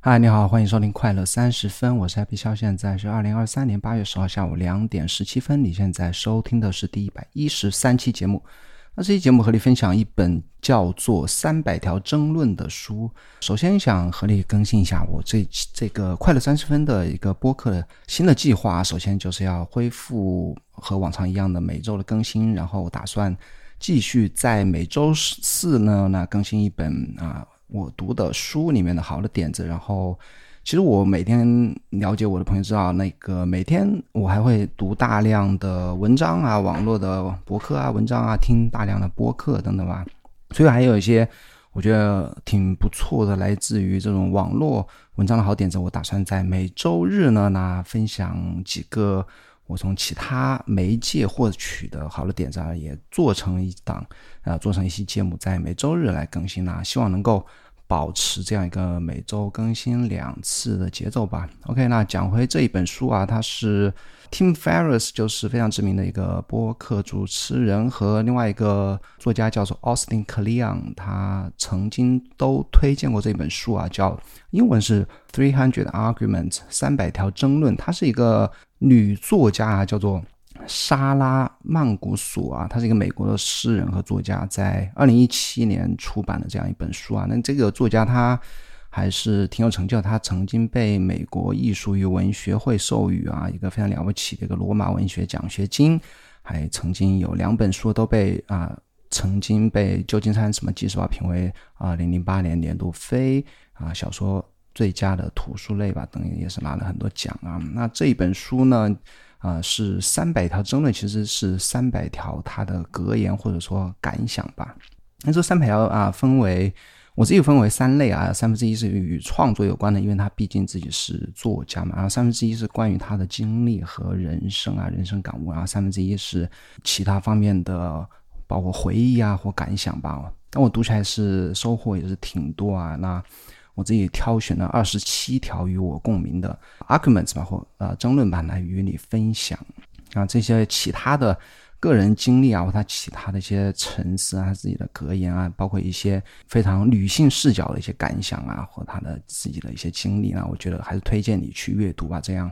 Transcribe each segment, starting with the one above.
嗨，你好，欢迎收听快乐三十分，我是 Happy 肖，现在是二零二三年八月十号下午两点十七分。你现在收听的是第一百一十三期节目。那这期节目和你分享一本叫做《三百条争论》的书。首先想和你更新一下我这这个快乐三十分的一个播客的新的计划。首先就是要恢复和往常一样的每周的更新，然后打算继续在每周四呢那更新一本啊。我读的书里面的好的点子，然后其实我每天了解我的朋友知道，那个每天我还会读大量的文章啊，网络的博客啊，文章啊，听大量的播客等等吧。所以还有一些我觉得挺不错的，来自于这种网络文章的好点子。我打算在每周日呢，那分享几个我从其他媒介获取的好的点子，啊，也做成一档。啊，做成一期节目，在每周日来更新啦，希望能够保持这样一个每周更新两次的节奏吧。OK，那讲回这一本书啊，它是 Tim Ferriss，就是非常知名的一个播客主持人和另外一个作家叫做 Austin Kleon，他曾经都推荐过这本书啊，叫英文是 Three Hundred Arguments，三百条争论。它是一个女作家啊，叫做。莎拉曼古索啊，他是一个美国的诗人和作家，在二零一七年出版的这样一本书啊。那这个作家他还是挺有成就，他曾经被美国艺术与文学会授予啊一个非常了不起的一个罗马文学奖学金，还曾经有两本书都被啊曾经被旧金山什么纪实报评为二零零八年年度非啊小说最佳的图书类吧，等于也是拿了很多奖啊。那这一本书呢？啊，是三百条争论，其实是三百条他的格言或者说感想吧。那这三百条啊，分为我自己分为三类啊，三分之一是与创作有关的，因为他毕竟自己是作家嘛。然后三分之一是关于他的经历和人生啊，人生感悟。然后三分之一是其他方面的，包括回忆啊或感想吧。但我读起来是收获也是挺多啊。那。我自己挑选了二十七条与我共鸣的 arguments 吧，或呃争论吧，来与你分享啊这些其他的个人经历啊，或他其他的一些沉思啊，自己的格言啊，包括一些非常女性视角的一些感想啊，或他的自己的一些经历啊，我觉得还是推荐你去阅读吧，这样。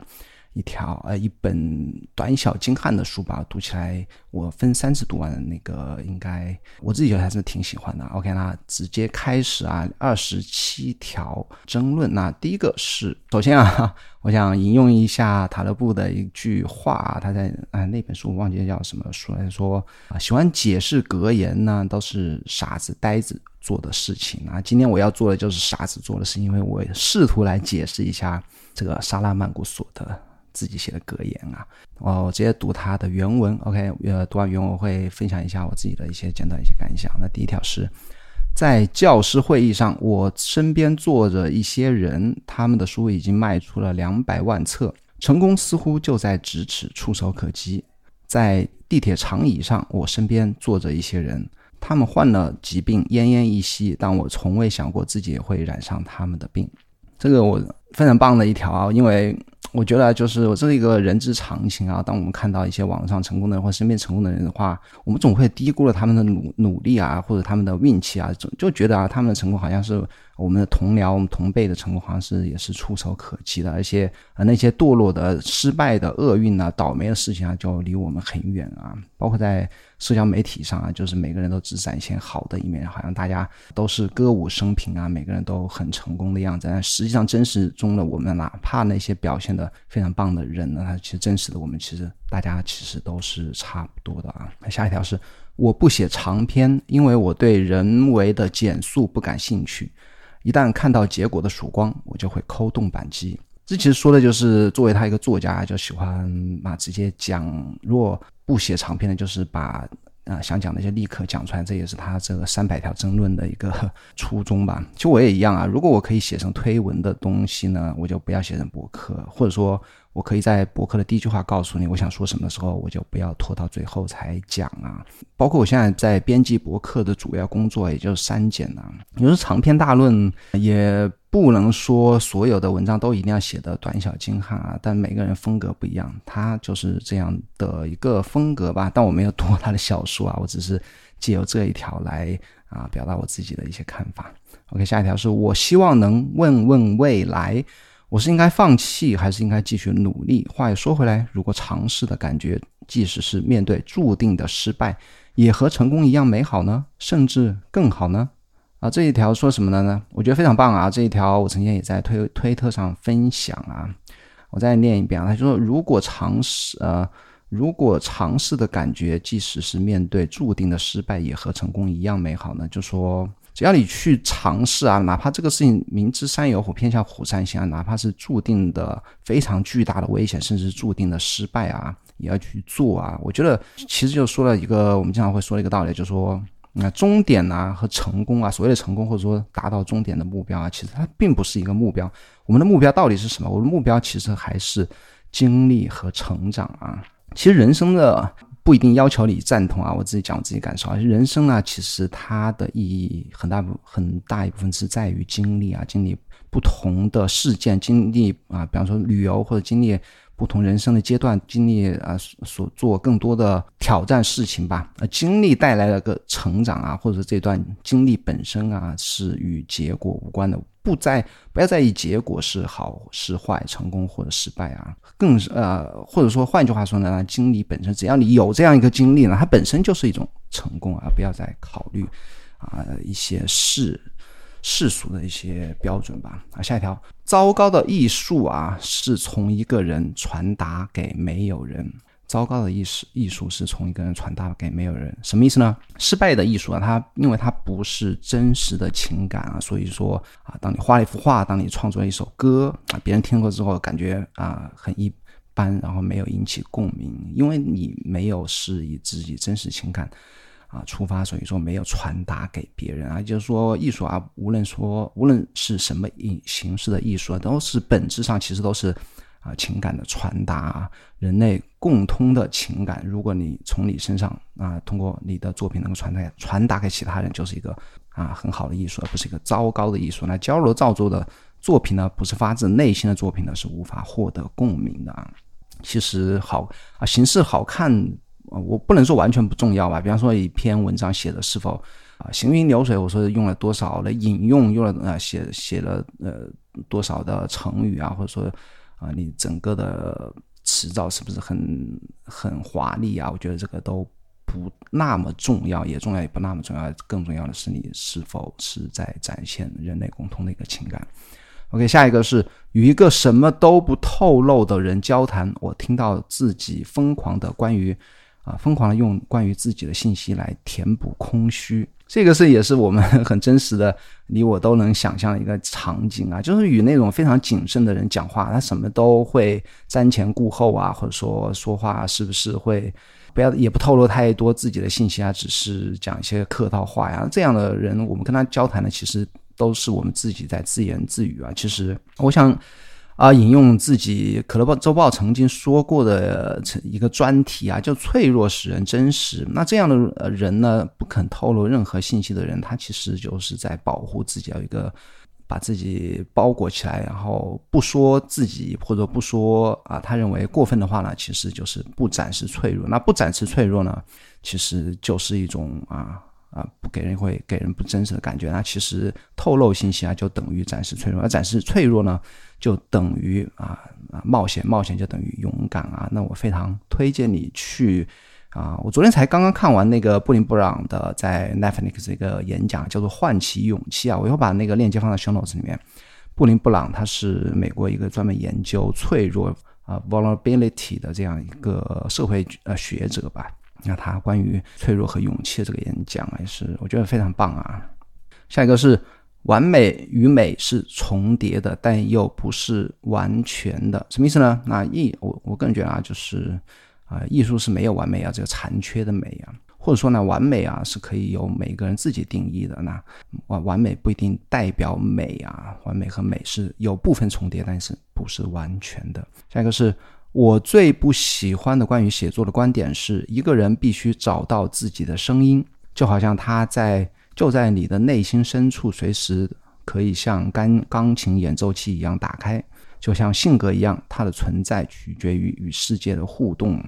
一条呃一本短小精悍的书吧，读起来我分三次读完的那个，应该我自己觉得还是挺喜欢的。OK，那直接开始啊，二十七条争论。那第一个是，首先啊，我想引用一下塔勒布的一句话，他在啊那本书忘记叫什么书来说啊，喜欢解释格言呢，都是傻子呆子做的事情啊。今天我要做的就是傻子做的事，因为我试图来解释一下这个沙拉曼古索的。自己写的格言啊，我直接读他的原文。OK，呃，读完原文我会分享一下我自己的一些简短一些感想。那第一条是在教师会议上，我身边坐着一些人，他们的书已经卖出了两百万册，成功似乎就在咫尺，触手可及。在地铁长椅上，我身边坐着一些人，他们患了疾病，奄奄一息，但我从未想过自己也会染上他们的病。这个我非常棒的一条啊，因为。我觉得就是我这是一个人之常情啊。当我们看到一些网络上成功的人或身边成功的人的话，我们总会低估了他们的努努力啊，或者他们的运气啊，总就觉得啊，他们的成功好像是我们的同僚、我们同辈的成功，好像是也是触手可及的。而且啊，那些堕落的、失败的、厄运啊、倒霉的事情啊，就离我们很远啊。包括在社交媒体上啊，就是每个人都只展现好的一面，好像大家都是歌舞升平啊，每个人都很成功的样子。但实际上，真实中的我们，哪怕那些表现的非常棒的人呢，他其实真实的我们，其实大家其实都是差不多的啊。那下一条是，我不写长篇，因为我对人为的减速不感兴趣。一旦看到结果的曙光，我就会扣动扳机。这其实说的就是，作为他一个作家，就喜欢嘛直接讲若。不写长篇的，就是把啊想讲的就立刻讲出来，这也是他这个三百条争论的一个 初衷吧。其实我也一样啊，如果我可以写成推文的东西呢，我就不要写成博客，或者说。我可以在博客的第一句话告诉你我想说什么的时候，我就不要拖到最后才讲啊。包括我现在在编辑博客的主要工作，也就是删减啊。你说长篇大论，也不能说所有的文章都一定要写的短小精悍啊。但每个人风格不一样，他就是这样的一个风格吧。但我没有读他的小说啊，我只是借由这一条来啊表达我自己的一些看法。OK，下一条是我希望能问问未来，我是应该放弃还是应该继续努力？话又说回来，如果尝试的感觉，即使是面对注定的失败，也和成功一样美好呢？甚至更好呢？啊，这一条说什么的呢？我觉得非常棒啊！这一条我曾经也在推推特上分享啊，我再念一遍啊。他说：“如果尝试，呃，如果尝试的感觉，即使是面对注定的失败，也和成功一样美好呢？”就说。只要你去尝试啊，哪怕这个事情明知山有虎，偏向虎山行啊，哪怕是注定的非常巨大的危险，甚至注定的失败啊，也要去做啊。我觉得其实就说了一个我们经常会说的一个道理，就说，那终点啊和成功啊，所谓的成功或者说达到终点的目标啊，其实它并不是一个目标。我们的目标到底是什么？我的目标其实还是经历和成长啊。其实人生的。不一定要求你赞同啊，我自己讲我自己感受啊。人生呢，其实它的意义很大部很大一部分是在于经历啊，经历不同的事件，经历啊，比方说旅游或者经历不同人生的阶段，经历啊所做更多的挑战事情吧。呃，经历带来了个成长啊，或者这段经历本身啊是与结果无关的。不在不要在意结果是好是坏，成功或者失败啊，更是呃，或者说换句话说呢，经历本身，只要你有这样一个经历呢，它本身就是一种成功啊，不要再考虑啊一些世世俗的一些标准吧。啊，下一条，糟糕的艺术啊，是从一个人传达给没有人。糟糕的艺术，艺术是从一个人传达给没有人，什么意思呢？失败的艺术啊，它因为它不是真实的情感啊，所以说啊，当你画了一幅画，当你创作了一首歌啊，别人听过之后感觉啊很一般，然后没有引起共鸣，因为你没有是以自己真实情感啊出发，所以说没有传达给别人啊。就是说艺术啊，无论说无论是什么形形式的艺术，都是本质上其实都是。啊，情感的传达，啊人类共通的情感。如果你从你身上啊，通过你的作品能够传达传达给其他人，就是一个啊很好的艺术，而不是一个糟糕的艺术。那矫揉造作的作品呢，不是发自内心的作品呢，是无法获得共鸣的啊。其实好啊，形式好看，啊我不能说完全不重要吧。比方说一篇文章写的是否啊行云流水，我说用了多少的引用，用了啊写写了呃多少的成语啊，或者说。啊，你整个的词藻是不是很很华丽啊？我觉得这个都不那么重要，也重要也不那么重要。更重要的是你是否是在展现人类共同的一个情感。OK，下一个是与一个什么都不透露的人交谈，我听到自己疯狂的关于啊疯狂的用关于自己的信息来填补空虚。这个是也是我们 很真实的，你我都能想象的一个场景啊，就是与那种非常谨慎的人讲话，他什么都会瞻前顾后啊，或者说说话是不是会不要也不透露太多自己的信息啊，只是讲一些客套话呀。这样的人，我们跟他交谈的其实都是我们自己在自言自语啊。其实我想。啊，引用自己《可乐报周报》曾经说过的一个专题啊，叫“脆弱使人真实”。那这样的人呢，不肯透露任何信息的人，他其实就是在保护自己，要一个把自己包裹起来，然后不说自己或者不说啊，他认为过分的话呢，其实就是不展示脆弱。那不展示脆弱呢，其实就是一种啊。啊，不给人会给人不真实的感觉。那其实透露信息啊，就等于展示脆弱；而展示脆弱呢，就等于啊啊冒险，冒险就等于勇敢啊。那我非常推荐你去啊！我昨天才刚刚看完那个布林布朗的在 Netflix 一个演讲，叫做《唤起勇气》啊。我会把那个链接放在 Show Notes 里面。布林布朗他是美国一个专门研究脆弱啊 vulnerability 的这样一个社会呃学者吧。那他关于脆弱和勇气的这个演讲也是我觉得非常棒啊。下一个是完美与美是重叠的，但又不是完全的，什么意思呢？那艺我我个人觉得啊，就是啊，艺术是没有完美啊，这个残缺的美啊，或者说呢，完美啊是可以由每个人自己定义的。那完完美不一定代表美啊，完美和美是有部分重叠，但是不是完全的。下一个是。我最不喜欢的关于写作的观点是，一个人必须找到自己的声音，就好像他在就在你的内心深处，随时可以像钢钢琴演奏器一样打开，就像性格一样，它的存在取决于与世界的互动。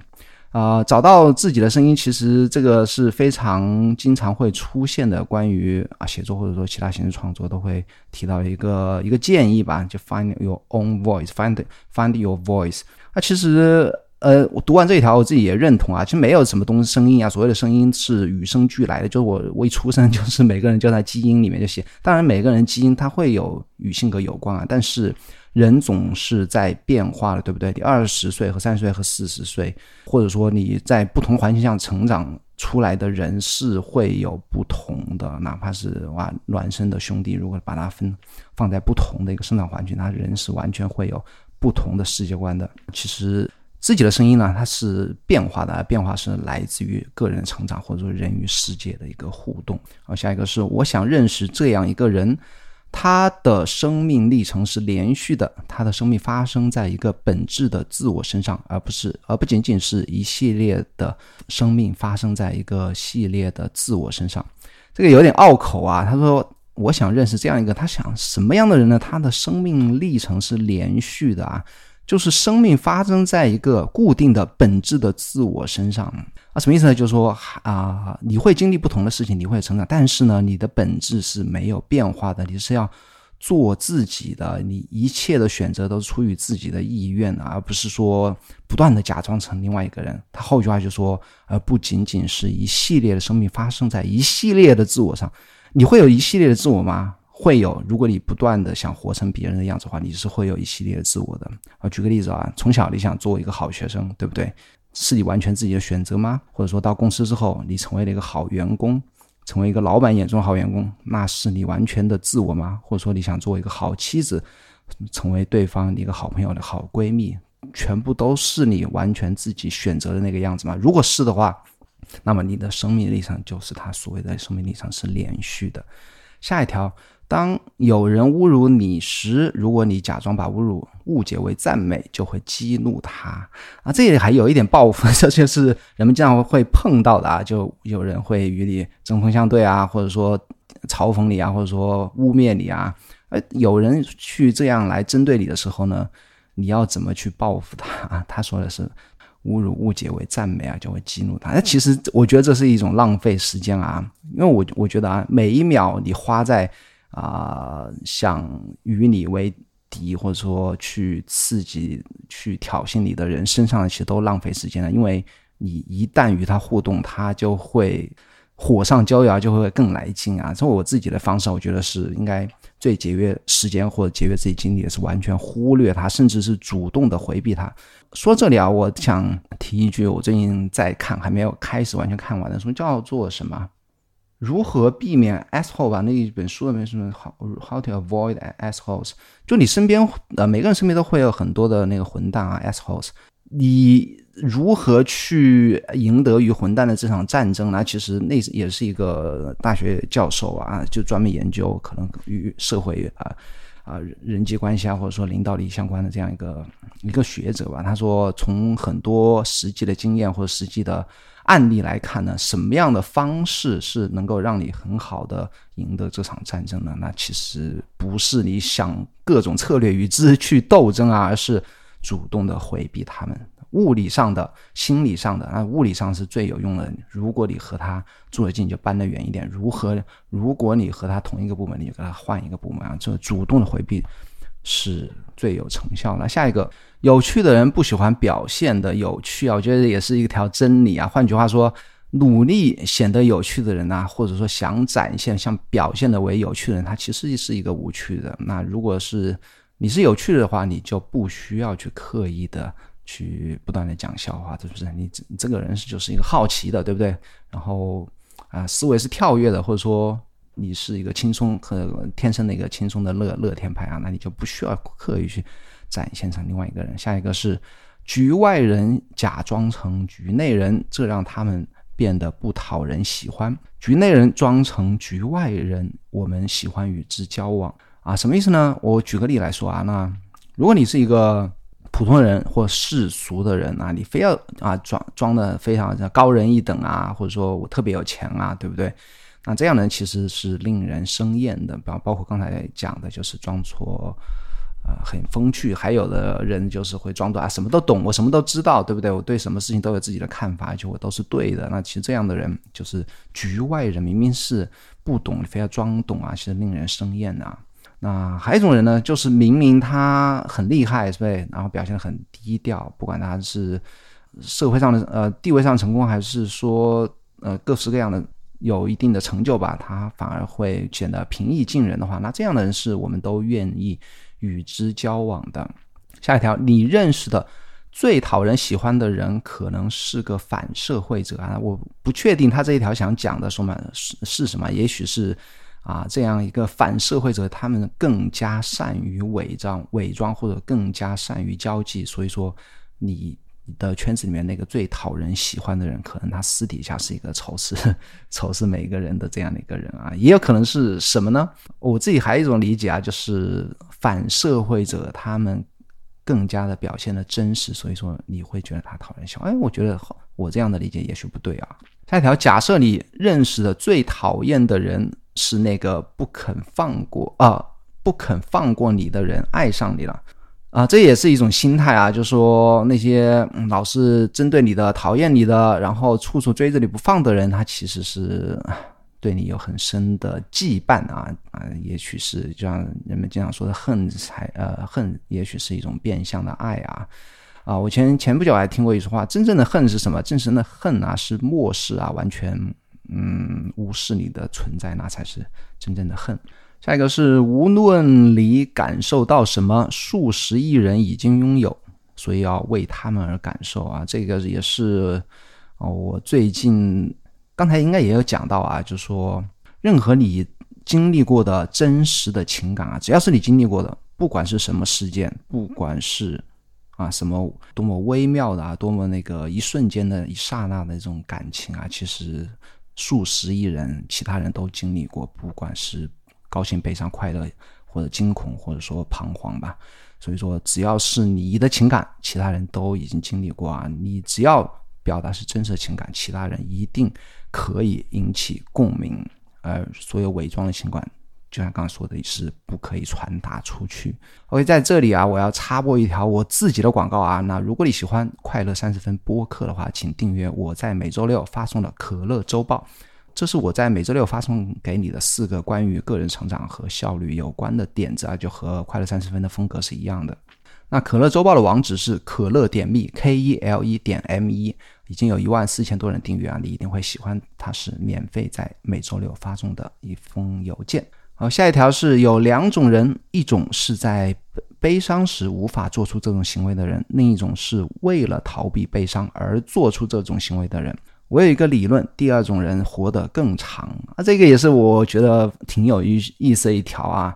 啊，找到自己的声音，其实这个是非常经常会出现的。关于啊写作或者说其他形式创作，都会提到一个一个建议吧，就 find your own voice，find find your voice。那其实呃，我读完这一条，我自己也认同啊，其实没有什么东西声音啊，所谓的声音是与生俱来的，就是我我一出生就 是每个人就在基因里面就写。当然，每个人基因它会有与性格有关啊，但是。人总是在变化的，对不对？你二十岁和三十岁和四十岁，或者说你在不同环境下成长出来的人是会有不同的，哪怕是哇孪生的兄弟，如果把它分放在不同的一个生长环境，那人是完全会有不同的世界观的。其实自己的声音呢，它是变化的，变化是来自于个人成长或者说人与世界的一个互动。好，下一个是我想认识这样一个人。他的生命历程是连续的，他的生命发生在一个本质的自我身上，而不是，而不仅仅是一系列的生命发生在一个系列的自我身上。这个有点拗口啊。他说：“我想认识这样一个，他想什么样的人呢？他的生命历程是连续的啊。”就是生命发生在一个固定的本质的自我身上啊，什么意思呢？就是说啊，你会经历不同的事情，你会成长，但是呢，你的本质是没有变化的，你是要做自己的，你一切的选择都是出于自己的意愿而不是说不断的假装成另外一个人。他后一句话就说，而不仅仅是一系列的生命发生在一系列的自我上，你会有一系列的自我吗？会有，如果你不断的想活成别人的样子的话，你是会有一系列的自我的。啊，举个例子啊，从小你想做一个好学生，对不对？是你完全自己的选择吗？或者说到公司之后，你成为了一个好员工，成为一个老板眼中好员工，那是你完全的自我吗？或者说你想做一个好妻子，成为对方一个好朋友的好闺蜜，全部都是你完全自己选择的那个样子吗？如果是的话，那么你的生命历程就是他所谓的生命历程是连续的。下一条。当有人侮辱你时，如果你假装把侮辱误解为赞美，就会激怒他啊！这里还有一点报复，这就是人们经常会碰到的啊！就有人会与你针锋相对啊，或者说嘲讽你啊，或者说污蔑你啊。呃，有人去这样来针对你的时候呢，你要怎么去报复他啊？他说的是侮辱误解为赞美啊，就会激怒他。那其实我觉得这是一种浪费时间啊，因为我我觉得啊，每一秒你花在啊，想与你为敌，或者说去刺激、去挑衅你的人身上，其实都浪费时间了。因为你一旦与他互动，他就会火上浇油，就会更来劲啊。从我自己的方式，我觉得是应该最节约时间或者节约自己精力的是完全忽略他，甚至是主动的回避他。说这里啊，我想提一句，我最近在看，还没有开始完全看完的书，叫做什么？如何避免 asshole 吧？那一本书里面是 how how to avoid assholes。就你身边呃，每个人身边都会有很多的那个混蛋啊，assholes。你如何去赢得与混蛋的这场战争呢？其实那也是一个大学教授啊，就专门研究可能与社会啊啊人际关系啊，或者说领导力相关的这样一个一个学者吧。他说，从很多实际的经验或者实际的。案例来看呢，什么样的方式是能够让你很好的赢得这场战争呢？那其实不是你想各种策略与之去斗争啊，而是主动的回避他们。物理上的、心理上的，那物理上是最有用的。如果你和他住得近，就搬得远一点；如何？如果你和他同一个部门，你就跟他换一个部门啊。这主动的回避是最有成效的。下一个。有趣的人不喜欢表现的有趣啊，我觉得也是一条真理啊。换句话说，努力显得有趣的人呐，或者说想展现、想表现的为有趣的人，他其实是一个无趣的。那如果是你是有趣的话，你就不需要去刻意的去不断的讲笑话，是不是？你你这个人是就是一个好奇的，对不对？然后啊，思维是跳跃的，或者说你是一个轻松和天生的一个轻松的乐乐天派啊，那你就不需要刻意去。展现成另外一个人，下一个是局外人假装成局内人，这让他们变得不讨人喜欢。局内人装成局外人，我们喜欢与之交往啊？什么意思呢？我举个例来说啊，那如果你是一个普通人或世俗的人啊，你非要啊装装的非常高人一等啊，或者说我特别有钱啊，对不对？那这样的人，其实是令人生厌的。包包括刚才讲的，就是装作。啊很风趣，还有的人就是会装作啊什么都懂，我什么都知道，对不对？我对什么事情都有自己的看法，就我都是对的。那其实这样的人就是局外人，明明是不懂，你非要装懂啊，其实令人生厌啊。那还有一种人呢，就是明明他很厉害，是不？然后表现得很低调，不管他是社会上的呃地位上成功，还是说呃各式各样的有一定的成就吧，他反而会显得平易近人的话，那这样的人是我们都愿意与之交往的。下一条，你认识的最讨人喜欢的人，可能是个反社会者啊！我不确定他这一条想讲的什么是是什么，也许是。啊，这样一个反社会者，他们更加善于伪装、伪装，或者更加善于交际。所以说，你的圈子里面那个最讨人喜欢的人，可能他私底下是一个仇视、仇视每个人的这样的一个人啊。也有可能是什么呢？我自己还有一种理解啊，就是反社会者他们更加的表现的真实，所以说你会觉得他讨人喜欢。哎，我觉得我这样的理解也许不对啊。下一条，假设你认识的最讨厌的人。是那个不肯放过啊，不肯放过你的人爱上你了啊，这也是一种心态啊。就说那些老是针对你的、讨厌你的，然后处处追着你不放的人，他其实是对你有很深的羁绊啊啊，也许是就像人们经常说的恨才呃恨，也许是一种变相的爱啊啊。我前前不久还听过一句话，真正的恨是什么？真正的恨啊，是漠视啊，完全。嗯，无视你的存在，那才是真正的恨。下一个是，无论你感受到什么，数十亿人已经拥有，所以要为他们而感受啊。这个也是哦，我最近刚才应该也有讲到啊，就说任何你经历过的真实的情感啊，只要是你经历过的，不管是什么事件，不管是啊什么多么微妙的啊，多么那个一瞬间的一刹那的这种感情啊，其实。数十亿人，其他人都经历过，不管是高兴、悲伤、快乐，或者惊恐，或者说彷徨吧。所以说，只要是你的情感，其他人都已经经历过啊。你只要表达是真实情感，其他人一定可以引起共鸣。而所有伪装的情感。就像刚刚说的，是不可以传达出去。OK，在这里啊，我要插播一条我自己的广告啊。那如果你喜欢快乐三十分播客的话，请订阅我在每周六发送的可乐周报。这是我在每周六发送给你的四个关于个人成长和效率有关的点子啊，就和快乐三十分的风格是一样的。那可乐周报的网址是可乐点 me，k e l e 点 m e，已经有一万四千多人订阅啊，你一定会喜欢。它是免费在每周六发送的一封邮件。好，下一条是有两种人，一种是在悲伤时无法做出这种行为的人，另一种是为了逃避悲伤而做出这种行为的人。我有一个理论，第二种人活得更长啊，这个也是我觉得挺有意意思一条啊。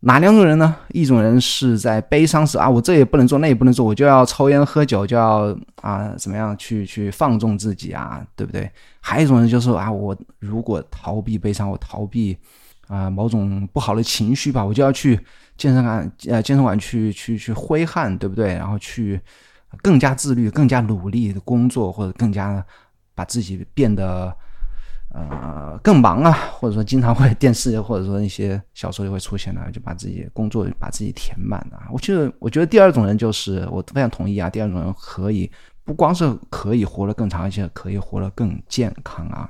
哪两种人呢？一种人是在悲伤时啊，我这也不能做，那也不能做，我就要抽烟喝酒，就要啊怎么样去去放纵自己啊，对不对？还有一种人就是啊，我如果逃避悲伤，我逃避。啊，某种不好的情绪吧，我就要去健身馆，呃，健身馆去去去挥汗，对不对？然后去更加自律、更加努力的工作，或者更加把自己变得呃更忙啊，或者说经常会电视或者说一些小说就会出现了，就把自己工作把自己填满啊。我觉得，我觉得第二种人就是我非常同意啊，第二种人可以不光是可以活得更长一些，可以活得更健康啊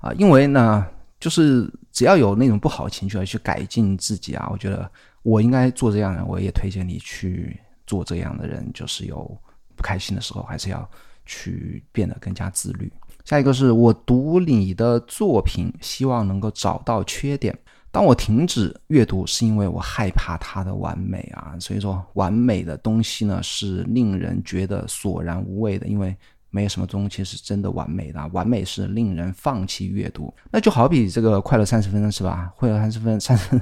啊，因为呢。就是只要有那种不好的情绪，而去改进自己啊，我觉得我应该做这样的，我也推荐你去做这样的人。就是有不开心的时候，还是要去变得更加自律。下一个是我读你的作品，希望能够找到缺点。当我停止阅读，是因为我害怕它的完美啊。所以说，完美的东西呢，是令人觉得索然无味的，因为。没有什么东西是真的完美的，完美是令人放弃阅读。那就好比这个快乐三十分钟是吧？快乐三十分，三十，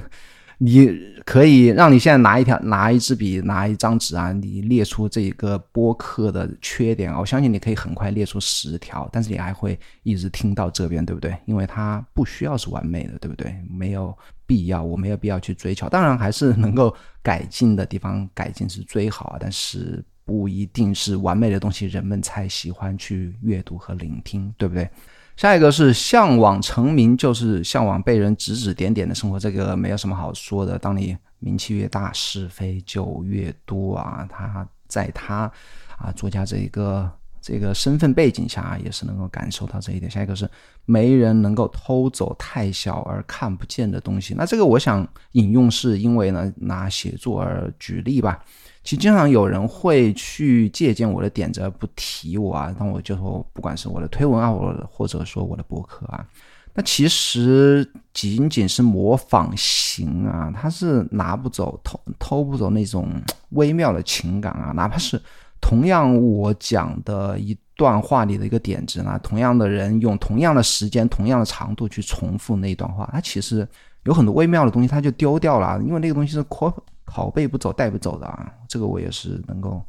你可以让你现在拿一条、拿一支笔、拿一张纸啊，你列出这一个播客的缺点啊，我相信你可以很快列出十条，但是你还会一直听到这边，对不对？因为它不需要是完美的，对不对？没有必要，我没有必要去追求。当然还是能够改进的地方，改进是最好啊，但是。不一定是完美的东西，人们才喜欢去阅读和聆听，对不对？下一个是向往成名，就是向往被人指指点点的生活。这个没有什么好说的。当你名气越大，是非就越多啊。他在他啊作家这一个这个身份背景下啊，也是能够感受到这一点。下一个是没人能够偷走太小而看不见的东西。那这个我想引用，是因为呢拿写作而举例吧。其实经常有人会去借鉴我的点子而不提我啊，那我就说，不管是我的推文啊，我或者说我的博客啊。那其实仅仅是模仿型啊，他是拿不走、偷偷不走那种微妙的情感啊。哪怕是同样我讲的一段话里的一个点子呢，同样的人用同样的时间、同样的长度去重复那一段话，它其实有很多微妙的东西，它就丢掉了，因为那个东西是拷拷贝不走、带不走的啊。这个我也是能够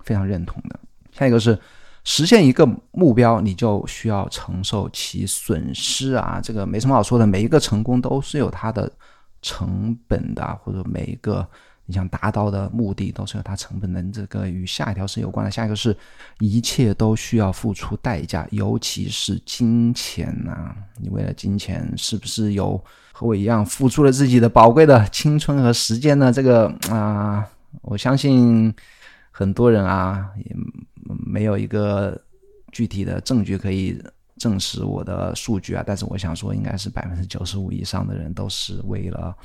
非常认同的。下一个是。实现一个目标，你就需要承受其损失啊！这个没什么好说的，每一个成功都是有它的成本的，或者每一个你想达到的目的都是有它成本的。这个与下一条是有关的。下一个是一切都需要付出代价，尤其是金钱呐！你为了金钱，是不是有和我一样付出了自己的宝贵的青春和时间呢？这个啊，我相信很多人啊也。没有一个具体的证据可以证实我的数据啊，但是我想说，应该是百分之九十五以上的人都是为了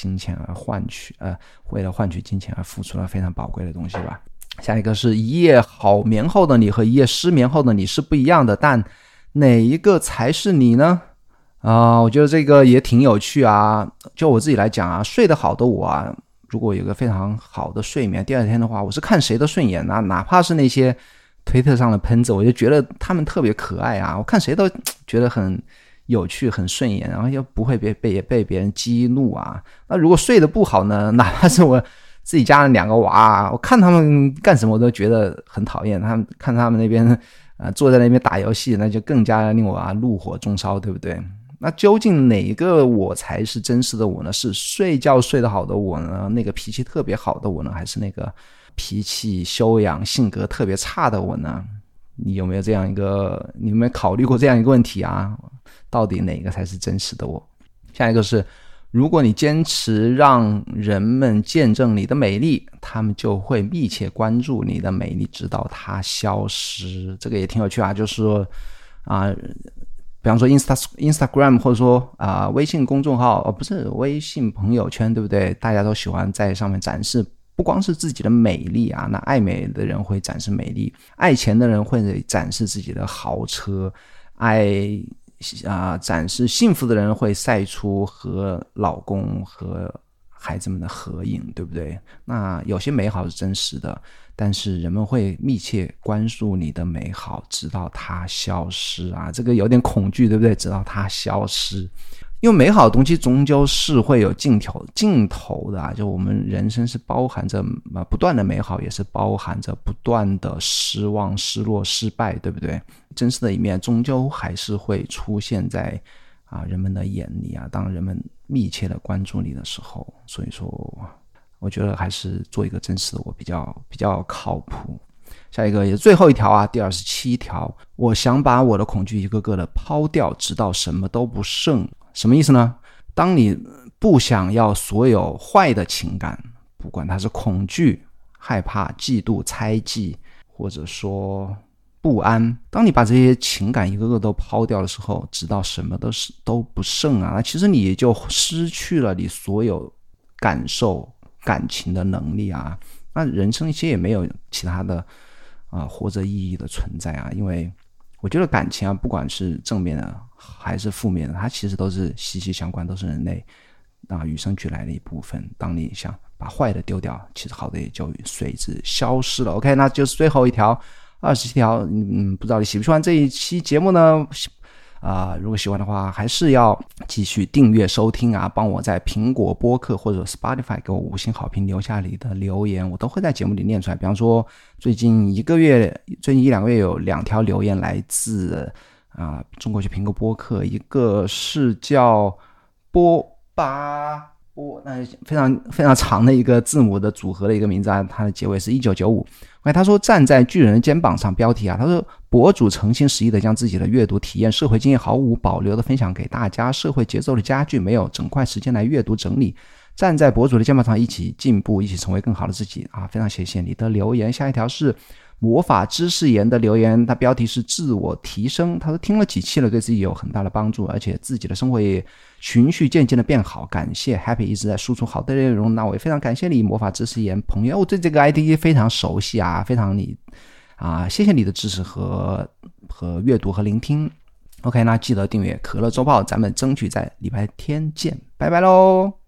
金钱而换取，呃，为了换取金钱而付出了非常宝贵的东西吧。下一个是一夜好眠后的你和一夜失眠后的你是不一样的，但哪一个才是你呢？啊，我觉得这个也挺有趣啊。就我自己来讲啊，睡得好的我啊。如果有个非常好的睡眠，第二天的话，我是看谁都顺眼呐，哪怕是那些推特上的喷子，我就觉得他们特别可爱啊，我看谁都觉得很有趣、很顺眼，然后又不会被被被别人激怒啊。那如果睡得不好呢，哪怕是我自己家的两个娃，我看他们干什么我都觉得很讨厌。他们看他们那边啊坐在那边打游戏，那就更加令我啊怒火中烧，对不对？那究竟哪一个我才是真实的我呢？是睡觉睡得好的我呢？那个脾气特别好的我呢？还是那个脾气修养、性格特别差的我呢？你有没有这样一个？你有没有考虑过这样一个问题啊？到底哪个才是真实的我？下一个是，如果你坚持让人们见证你的美丽，他们就会密切关注你的美丽，直到它消失。这个也挺有趣啊，就是说啊。比方说，Insta Instagram 或者说啊，微信公众号哦，不是微信朋友圈，对不对？大家都喜欢在上面展示，不光是自己的美丽啊，那爱美的人会展示美丽，爱钱的人会展示自己的豪车，爱啊展示幸福的人会晒出和老公和孩子们的合影，对不对？那有些美好是真实的。但是人们会密切关注你的美好，直到它消失啊！这个有点恐惧，对不对？直到它消失，因为美好的东西终究是会有尽头尽头的啊！就我们人生是包含着啊不断的美好，也是包含着不断的失望、失落、失败，对不对？真实的一面终究还是会出现在啊人们的眼里啊！当人们密切的关注你的时候，所以说。我觉得还是做一个真实的我比较比较靠谱。下一个也是最后一条啊，第二十七条，我想把我的恐惧一个个的抛掉，直到什么都不剩。什么意思呢？当你不想要所有坏的情感，不管它是恐惧、害怕、嫉妒、猜忌，或者说不安，当你把这些情感一个个都抛掉的时候，直到什么都是都不剩啊，那其实你就失去了你所有感受。感情的能力啊，那人生其实也没有其他的啊活着意义的存在啊，因为我觉得感情啊，不管是正面的还是负面的，它其实都是息息相关，都是人类啊与生俱来的一部分。当你想把坏的丢掉，其实好的也就随之消失了。OK，那就是最后一条二十七条，嗯，不知道你喜不喜欢这一期节目呢？啊，如果喜欢的话，还是要继续订阅收听啊！帮我在苹果播客或者 Spotify 给我五星好评，留下你的留言，我都会在节目里念出来。比方说，最近一个月、最近一两个月有两条留言来自啊中国去评个播客，一个是叫波巴。波，那非常非常长的一个字母的组合的一个名字啊，它的结尾是一九九五。哎，他说站在巨人的肩膀上，标题啊，他说博主诚心实意的将自己的阅读体验、社会经验毫无保留的分享给大家。社会节奏的加剧，没有整块时间来阅读整理，站在博主的肩膀上一起进步，一起成为更好的自己啊！非常谢谢你的留言。下一条是魔法知识言的留言，他标题是自我提升。他说听了几期了，对自己有很大的帮助，而且自己的生活也循序渐进的变好。感谢 Happy 一直在输出好的内容，那我也非常感谢你，魔法知识言朋友，我对这个 ID 非常熟悉啊，非常你啊，谢谢你的支持和和阅读和聆听。OK，那记得订阅可乐周报，咱们争取在礼拜天见，拜拜喽。